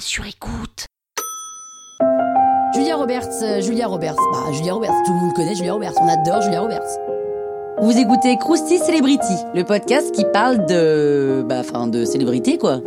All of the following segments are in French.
sur écoute. Julia Roberts, euh, Julia Roberts, bah Julia Roberts, tout le monde connaît Julia Roberts, on adore Julia Roberts. Vous écoutez Krusty Celebrity, le podcast qui parle de, bah, enfin, de célébrité quoi.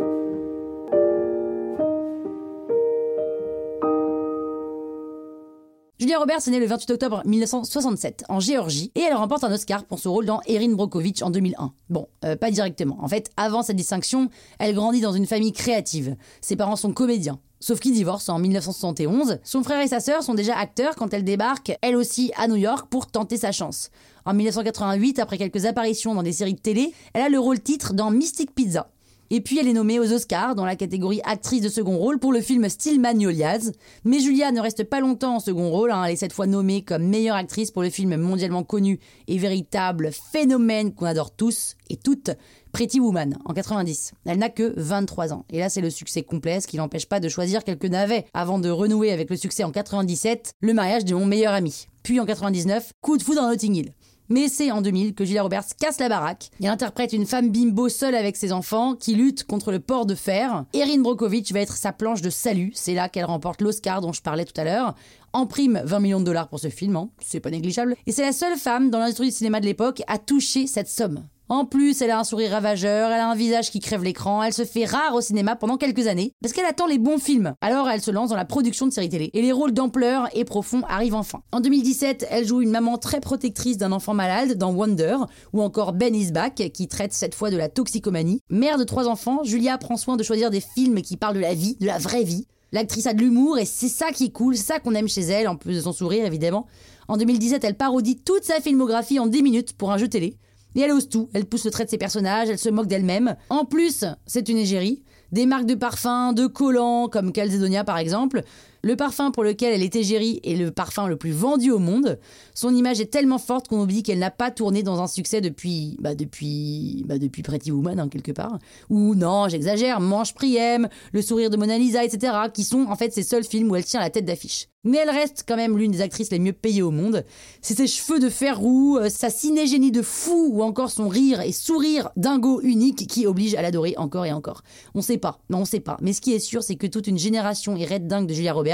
Julia Roberts est née le 28 octobre 1967 en Géorgie et elle remporte un Oscar pour son rôle dans Erin Brockovich en 2001. Bon, euh, pas directement. En fait, avant cette distinction, elle grandit dans une famille créative. Ses parents sont comédiens. Sauf qu'ils divorcent en 1971. Son frère et sa sœur sont déjà acteurs quand elle débarque, elle aussi, à New York pour tenter sa chance. En 1988, après quelques apparitions dans des séries de télé, elle a le rôle titre dans Mystic Pizza. Et puis elle est nommée aux Oscars dans la catégorie actrice de second rôle pour le film Steel Magnolias. Mais Julia ne reste pas longtemps en second rôle, hein. elle est cette fois nommée comme meilleure actrice pour le film mondialement connu et véritable phénomène qu'on adore tous et toutes, Pretty Woman, en 90. Elle n'a que 23 ans. Et là, c'est le succès complet, ce qui n'empêche pas de choisir quelques navets avant de renouer avec le succès en 97, le mariage de mon meilleur ami. Puis en 99, coup de foudre dans Notting Hill. Mais c'est en 2000 que Julia Roberts casse la baraque. Elle interprète une femme bimbo seule avec ses enfants qui lutte contre le port de fer. Erin Brockovich va être sa planche de salut. C'est là qu'elle remporte l'Oscar dont je parlais tout à l'heure. En prime, 20 millions de dollars pour ce film, hein. c'est pas négligeable. Et c'est la seule femme dans l'industrie du cinéma de l'époque à toucher cette somme. En plus, elle a un sourire ravageur, elle a un visage qui crève l'écran, elle se fait rare au cinéma pendant quelques années, parce qu'elle attend les bons films. Alors elle se lance dans la production de séries télé, et les rôles d'ampleur et profonds arrivent enfin. En 2017, elle joue une maman très protectrice d'un enfant malade dans Wonder, ou encore Ben is Back, qui traite cette fois de la toxicomanie. Mère de trois enfants, Julia prend soin de choisir des films qui parlent de la vie, de la vraie vie. L'actrice a de l'humour et c'est ça qui est cool, ça qu'on aime chez elle, en plus de son sourire évidemment. En 2017, elle parodie toute sa filmographie en 10 minutes pour un jeu télé. Et elle ose tout, elle pousse le trait de ses personnages, elle se moque d'elle-même. En plus, c'est une égérie. Des marques de parfums, de collants, comme Calzedonia par exemple. Le parfum pour lequel elle est égérie est le parfum le plus vendu au monde. Son image est tellement forte qu'on oublie qu'elle n'a pas tourné dans un succès depuis, bah depuis, bah depuis Pretty Woman, hein, quelque part. Ou non, j'exagère, Manche Priem, Le sourire de Mona Lisa, etc., qui sont en fait ses seuls films où elle tient la tête d'affiche. Mais elle reste quand même l'une des actrices les mieux payées au monde. C'est ses cheveux de fer roux, euh, sa cinégénie de fou ou encore son rire et sourire dingo unique qui oblige à l'adorer encore et encore. On sait pas, non on sait pas. Mais ce qui est sûr, c'est que toute une génération est red dingue de Julia Roberts.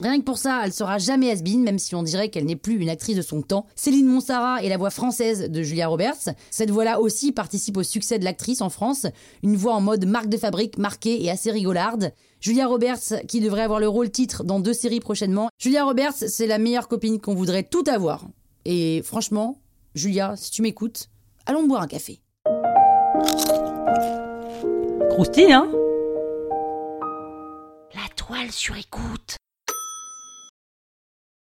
Rien que pour ça, elle sera jamais has même si on dirait qu'elle n'est plus une actrice de son temps. Céline Monsara est la voix française de Julia Roberts. Cette voix-là aussi participe au succès de l'actrice en France. Une voix en mode marque de fabrique, marquée et assez rigolarde. Julia Roberts, qui devrait avoir le rôle titre dans deux séries prochainement. Julia Roberts, c'est la meilleure copine qu'on voudrait tout avoir. Et franchement, Julia, si tu m'écoutes, allons boire un café. Croustille, hein? La toile sur écoute.